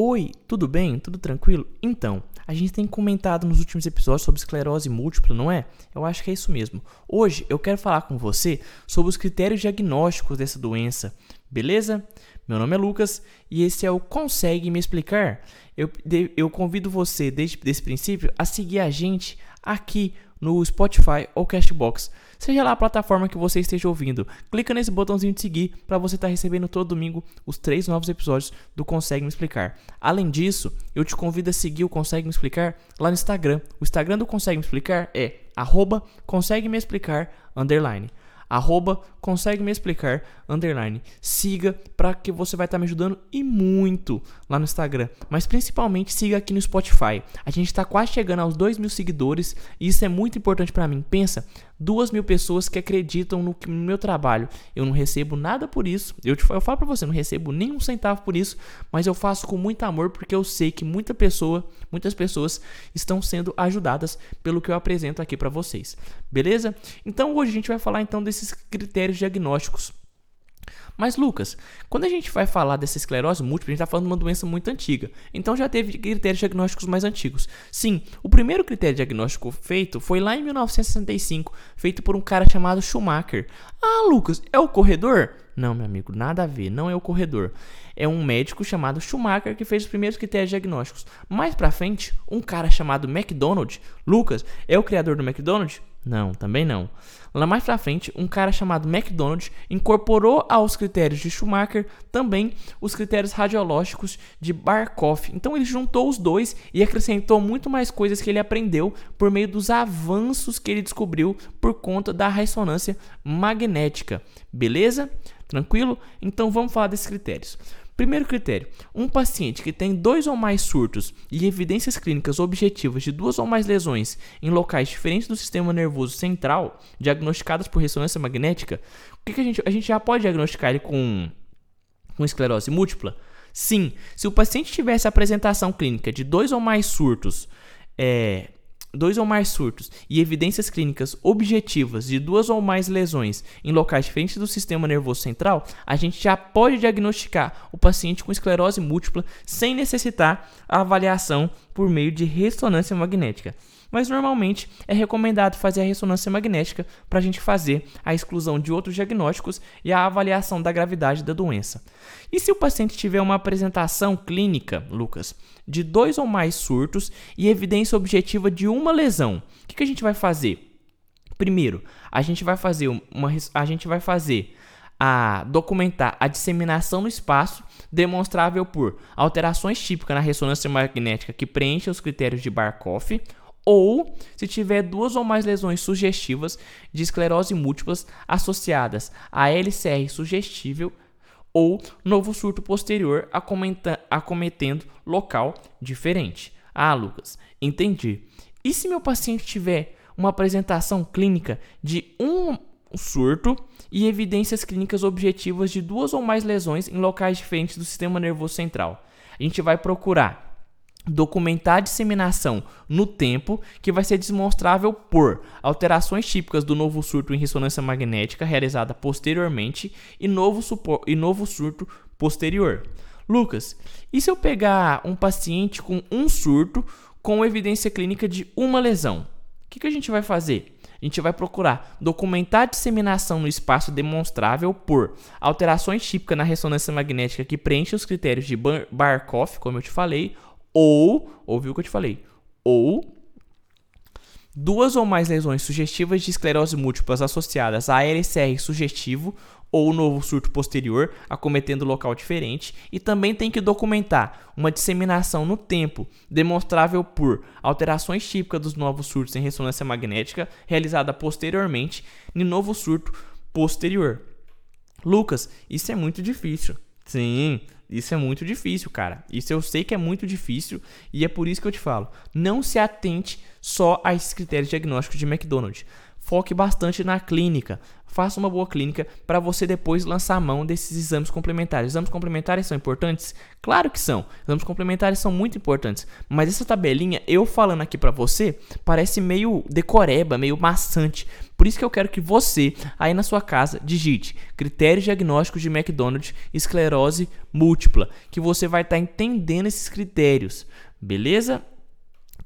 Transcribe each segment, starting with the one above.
Oi, tudo bem? Tudo tranquilo? Então, a gente tem comentado nos últimos episódios sobre esclerose múltipla, não é? Eu acho que é isso mesmo. Hoje eu quero falar com você sobre os critérios diagnósticos dessa doença, beleza? Meu nome é Lucas e esse é o Consegue Me Explicar. Eu, eu convido você, desde esse princípio, a seguir a gente aqui no Spotify ou Castbox seja lá a plataforma que você esteja ouvindo. Clica nesse botãozinho de seguir para você estar tá recebendo todo domingo os três novos episódios do Consegue Me Explicar. Além disso, eu te convido a seguir o Consegue Me Explicar lá no Instagram. O Instagram do Consegue Me Explicar é arroba consegue me explicar underline arroba consegue me explicar, underline. Siga para que você vai estar tá me ajudando e muito lá no Instagram. Mas principalmente siga aqui no Spotify. A gente está quase chegando aos 2 mil seguidores e isso é muito importante para mim. Pensa, duas mil pessoas que acreditam no, no, meu trabalho. Eu não recebo nada por isso. Eu, te, eu falo para você, não recebo nenhum centavo por isso, mas eu faço com muito amor porque eu sei que muita pessoa, muitas pessoas estão sendo ajudadas pelo que eu apresento aqui para vocês. Beleza? Então hoje a gente vai falar então desses critérios diagnósticos mas, Lucas, quando a gente vai falar dessa esclerose múltipla, a gente está falando de uma doença muito antiga. Então já teve critérios diagnósticos mais antigos. Sim, o primeiro critério diagnóstico feito foi lá em 1965, feito por um cara chamado Schumacher. Ah, Lucas, é o corredor? Não, meu amigo, nada a ver, não é o corredor. É um médico chamado Schumacher que fez os primeiros critérios diagnósticos. Mais pra frente, um cara chamado McDonald, Lucas, é o criador do McDonald's? Não, também não. Lá mais pra frente, um cara chamado McDonald incorporou aos critérios de Schumacher também os critérios radiológicos de Barkov. Então ele juntou os dois e acrescentou muito mais coisas que ele aprendeu por meio dos avanços que ele descobriu por conta da ressonância magnética. Beleza? Tranquilo? Então vamos falar desses critérios. Primeiro critério: um paciente que tem dois ou mais surtos e evidências clínicas objetivas de duas ou mais lesões em locais diferentes do sistema nervoso central, diagnosticadas por ressonância magnética, o que, que a gente a gente já pode diagnosticar ele com com esclerose múltipla? Sim, se o paciente tivesse apresentação clínica de dois ou mais surtos é, dois ou mais surtos e evidências clínicas objetivas de duas ou mais lesões em locais diferentes do sistema nervoso central, a gente já pode diagnosticar o paciente com esclerose múltipla sem necessitar a avaliação por meio de ressonância magnética mas normalmente é recomendado fazer a ressonância magnética para a gente fazer a exclusão de outros diagnósticos e a avaliação da gravidade da doença. E se o paciente tiver uma apresentação clínica, Lucas, de dois ou mais surtos e evidência objetiva de uma lesão, o que, que a gente vai fazer? Primeiro, a gente vai fazer uma, a gente vai fazer a documentar a disseminação no espaço demonstrável por alterações típicas na ressonância magnética que preenchem os critérios de Barkov ou se tiver duas ou mais lesões sugestivas de esclerose múltiplas associadas a LCR sugestível ou novo surto posterior acometendo local diferente. Ah, Lucas, entendi. E se meu paciente tiver uma apresentação clínica de um surto e evidências clínicas objetivas de duas ou mais lesões em locais diferentes do sistema nervoso central? A gente vai procurar documentar a disseminação no tempo, que vai ser demonstrável por alterações típicas do novo surto em ressonância magnética realizada posteriormente e novo, e novo surto posterior. Lucas, e se eu pegar um paciente com um surto com evidência clínica de uma lesão? O que, que a gente vai fazer? A gente vai procurar documentar a disseminação no espaço demonstrável por alterações típicas na ressonância magnética que preenchem os critérios de Barkov, como eu te falei, ou, ouviu o que eu te falei, ou duas ou mais lesões sugestivas de esclerose múltiplas associadas a LCR sugestivo ou novo surto posterior, acometendo local diferente, e também tem que documentar uma disseminação no tempo, demonstrável por alterações típicas dos novos surtos em ressonância magnética, realizada posteriormente no novo surto posterior. Lucas, isso é muito difícil. Sim, isso é muito difícil, cara. Isso eu sei que é muito difícil e é por isso que eu te falo. Não se atente só a esses critérios diagnósticos de McDonald's. foque bastante na clínica. Faça uma boa clínica para você depois lançar a mão desses exames complementares. Exames complementares são importantes? Claro que são. Exames complementares são muito importantes. Mas essa tabelinha, eu falando aqui para você, parece meio decoreba, meio maçante. Por isso que eu quero que você, aí na sua casa, digite critérios diagnósticos de McDonald's esclerose múltipla, que você vai estar tá entendendo esses critérios. Beleza?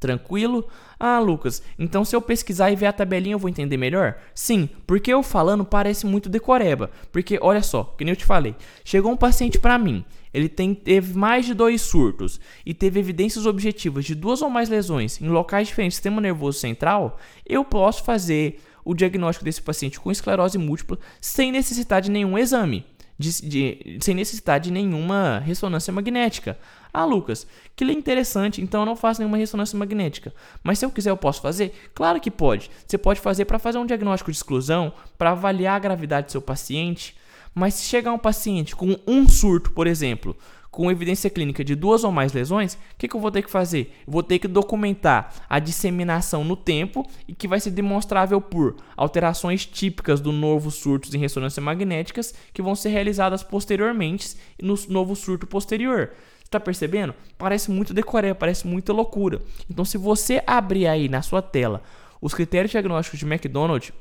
Tranquilo? Ah, Lucas, então se eu pesquisar e ver a tabelinha eu vou entender melhor? Sim, porque eu falando parece muito decoreba. Porque olha só, que nem eu te falei, chegou um paciente para mim, ele tem, teve mais de dois surtos e teve evidências objetivas de duas ou mais lesões em locais diferentes do sistema nervoso central, eu posso fazer o diagnóstico desse paciente com esclerose múltipla sem necessitar de nenhum exame de, de, sem necessidade de nenhuma ressonância magnética. Ah, Lucas, que interessante, então eu não faço nenhuma ressonância magnética. Mas se eu quiser, eu posso fazer? Claro que pode. Você pode fazer para fazer um diagnóstico de exclusão, para avaliar a gravidade do seu paciente. Mas se chegar um paciente com um surto, por exemplo, com evidência clínica de duas ou mais lesões, o que, que eu vou ter que fazer? Vou ter que documentar a disseminação no tempo e que vai ser demonstrável por alterações típicas do novo surtos em ressonância magnéticas que vão ser realizadas posteriormente no novo surto posterior. Está percebendo? Parece muito decoré, parece muita loucura. Então, se você abrir aí na sua tela os critérios diagnósticos de McDonald's,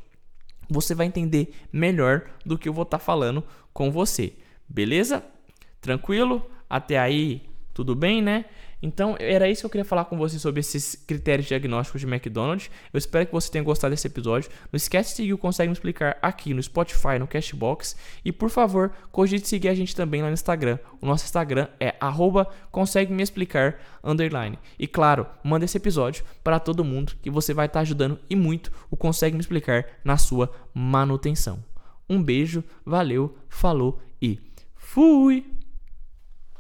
você vai entender melhor do que eu vou estar tá falando com você. Beleza? Tranquilo? Até aí, tudo bem, né? Então, era isso que eu queria falar com você sobre esses critérios diagnósticos de McDonald's. Eu espero que você tenha gostado desse episódio. Não esquece de seguir o Consegue Me Explicar aqui no Spotify, no Cashbox. E, por favor, cogite seguir a gente também lá no Instagram. O nosso Instagram é arroba consegue me explicar, underline. E, claro, manda esse episódio para todo mundo que você vai estar ajudando e muito o Consegue Me Explicar na sua manutenção. Um beijo, valeu, falou e fui!